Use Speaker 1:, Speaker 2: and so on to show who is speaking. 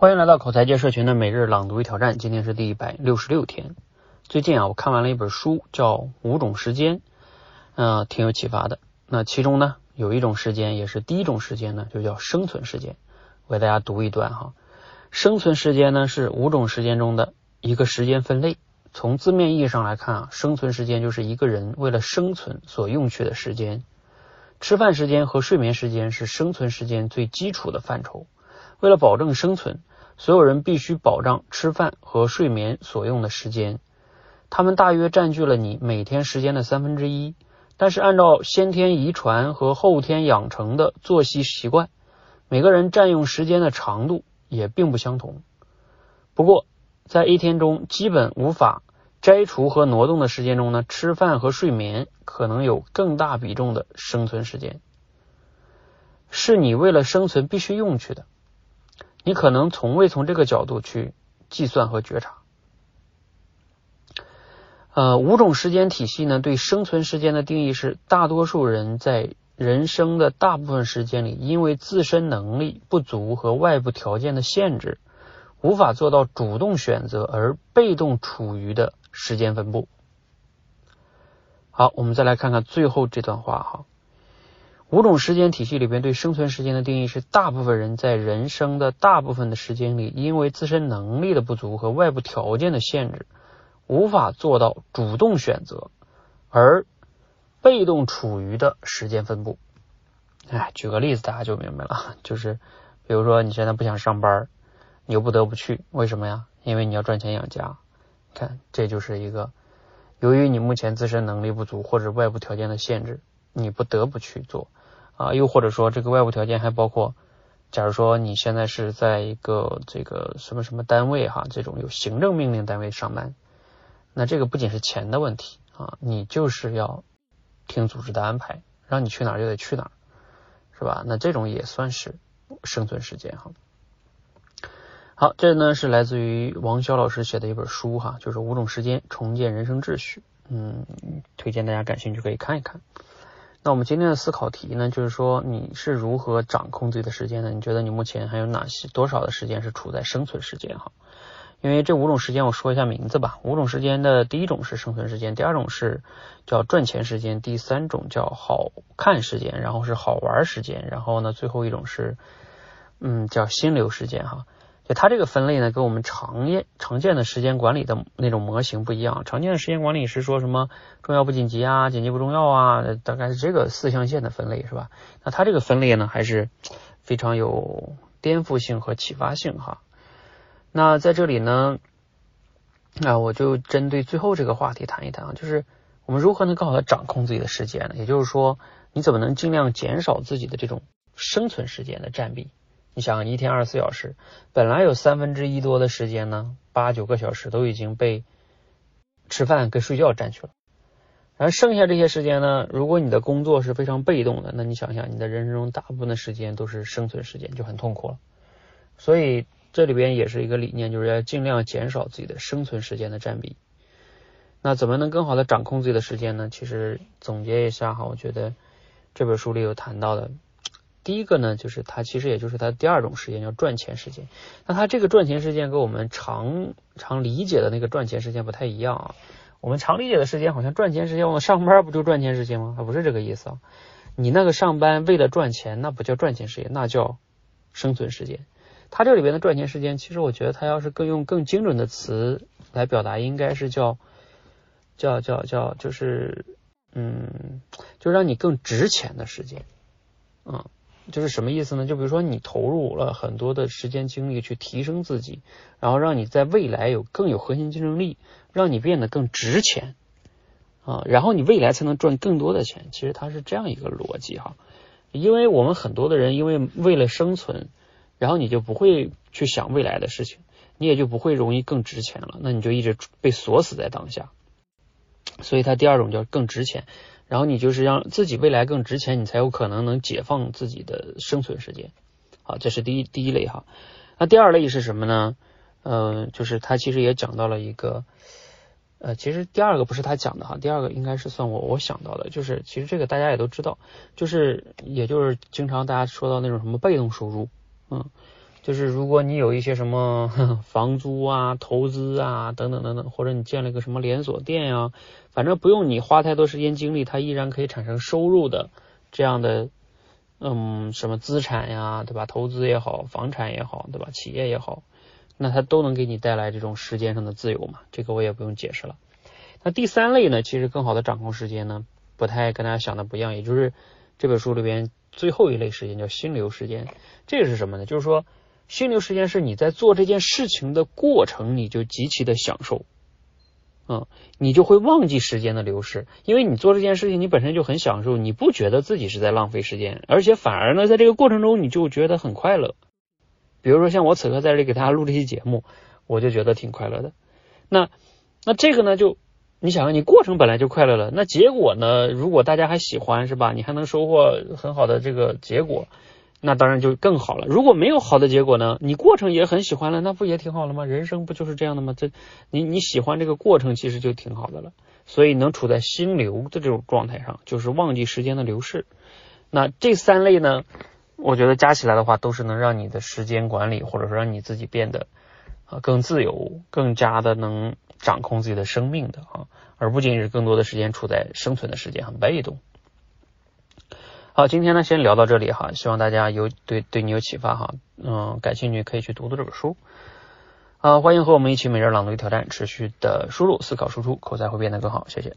Speaker 1: 欢迎来到口才界社群的每日朗读与挑战，今天是第一百六十六天。最近啊，我看完了一本书，叫《五种时间》，嗯，挺有启发的。那其中呢，有一种时间，也是第一种时间呢，就叫生存时间。我给大家读一段哈。生存时间呢，是五种时间中的一个时间分类。从字面意义上来看啊，生存时间就是一个人为了生存所用去的时间。吃饭时间和睡眠时间是生存时间最基础的范畴。为了保证生存，所有人必须保障吃饭和睡眠所用的时间。他们大约占据了你每天时间的三分之一。但是，按照先天遗传和后天养成的作息习惯，每个人占用时间的长度也并不相同。不过，在一天中基本无法摘除和挪动的时间中呢，吃饭和睡眠可能有更大比重的生存时间，是你为了生存必须用去的。你可能从未从这个角度去计算和觉察。呃，五种时间体系呢，对生存时间的定义是：大多数人在人生的大部分时间里，因为自身能力不足和外部条件的限制，无法做到主动选择而被动处于的时间分布。好，我们再来看看最后这段话哈。五种时间体系里边对生存时间的定义是：大部分人在人生的大部分的时间里，因为自身能力的不足和外部条件的限制，无法做到主动选择，而被动处于的时间分布。哎，举个例子大家就明白了，就是比如说你现在不想上班，你又不得不去，为什么呀？因为你要赚钱养家。看，这就是一个由于你目前自身能力不足或者外部条件的限制，你不得不去做。啊，又或者说这个外部条件还包括，假如说你现在是在一个这个什么什么单位哈，这种有行政命令单位上班，那这个不仅是钱的问题啊，你就是要听组织的安排，让你去哪儿就得去哪儿，是吧？那这种也算是生存时间哈。好，这呢是来自于王潇老师写的一本书哈，就是五种时间重建人生秩序，嗯，推荐大家感兴趣可以看一看。那我们今天的思考题呢，就是说你是如何掌控自己的时间的？你觉得你目前还有哪些多少的时间是处在生存时间哈？因为这五种时间我说一下名字吧。五种时间的第一种是生存时间，第二种是叫赚钱时间，第三种叫好看时间，然后是好玩时间，然后呢最后一种是嗯叫心流时间哈。就它这个分类呢，跟我们常见常见的时间管理的那种模型不一样。常见的时间管理是说什么重要不紧急啊，紧急不重要啊，大概是这个四象限的分类是吧？那它这个分类呢，还是非常有颠覆性和启发性哈。那在这里呢，啊，我就针对最后这个话题谈一谈啊，就是我们如何能更好的掌控自己的时间呢？也就是说，你怎么能尽量减少自己的这种生存时间的占比？你想，一天二十四小时，本来有三分之一多的时间呢，八九个小时都已经被吃饭跟睡觉占去了，然后剩下这些时间呢，如果你的工作是非常被动的，那你想想，你的人生中大部分的时间都是生存时间，就很痛苦了。所以这里边也是一个理念，就是要尽量减少自己的生存时间的占比。那怎么能更好的掌控自己的时间呢？其实总结一下哈，我觉得这本书里有谈到的。第一个呢，就是它其实也就是它第二种时间，叫赚钱时间。那它这个赚钱时间跟我们常常理解的那个赚钱时间不太一样啊。我们常理解的时间好像赚钱时间，我上班不就赚钱时间吗？它不是这个意思啊。你那个上班为了赚钱，那不叫赚钱时间，那叫生存时间。它这里边的赚钱时间，其实我觉得它要是更用更精准的词来表达，应该是叫叫叫叫，就是嗯，就让你更值钱的时间，嗯。就是什么意思呢？就比如说你投入了很多的时间精力去提升自己，然后让你在未来有更有核心竞争力，让你变得更值钱啊，然后你未来才能赚更多的钱。其实它是这样一个逻辑哈，因为我们很多的人因为为了生存，然后你就不会去想未来的事情，你也就不会容易更值钱了，那你就一直被锁死在当下。所以它第二种叫更值钱。然后你就是让自己未来更值钱，你才有可能能解放自己的生存时间。好，这是第一第一类哈。那第二类是什么呢？嗯，就是他其实也讲到了一个，呃，其实第二个不是他讲的哈，第二个应该是算我我想到的，就是其实这个大家也都知道，就是也就是经常大家说到那种什么被动收入，嗯，就是如果你有一些什么 房租啊、投资啊等等等等，或者你建了个什么连锁店呀，反正不用你花太多时间精力，它依然可以产生收入的这样的，嗯，什么资产呀，对吧？投资也好，房产也好，对吧？企业也好，那它都能给你带来这种时间上的自由嘛？这个我也不用解释了。那第三类呢，其实更好的掌控时间呢，不太跟大家想的不一样，也就是这本书里边最后一类时间叫心流时间。这个是什么呢？就是说。心流时间是你在做这件事情的过程，你就极其的享受，嗯，你就会忘记时间的流逝，因为你做这件事情你本身就很享受，你不觉得自己是在浪费时间，而且反而呢，在这个过程中你就觉得很快乐。比如说像我此刻在这里给大家录这期节目，我就觉得挺快乐的。那那这个呢，就你想想，你过程本来就快乐了，那结果呢，如果大家还喜欢，是吧？你还能收获很好的这个结果。那当然就更好了。如果没有好的结果呢？你过程也很喜欢了，那不也挺好了吗？人生不就是这样的吗？这你你喜欢这个过程，其实就挺好的了。所以能处在心流的这种状态上，就是忘记时间的流逝。那这三类呢，我觉得加起来的话，都是能让你的时间管理，或者说让你自己变得啊更自由，更加的能掌控自己的生命的啊，而不仅是更多的时间处在生存的时间，很被动。好，今天呢先聊到这里哈，希望大家有对对你有启发哈，嗯，感兴趣可以去读读这本书，啊，欢迎和我们一起每日朗读挑战，持续的输入、思考、输出，口才会变得更好，谢谢。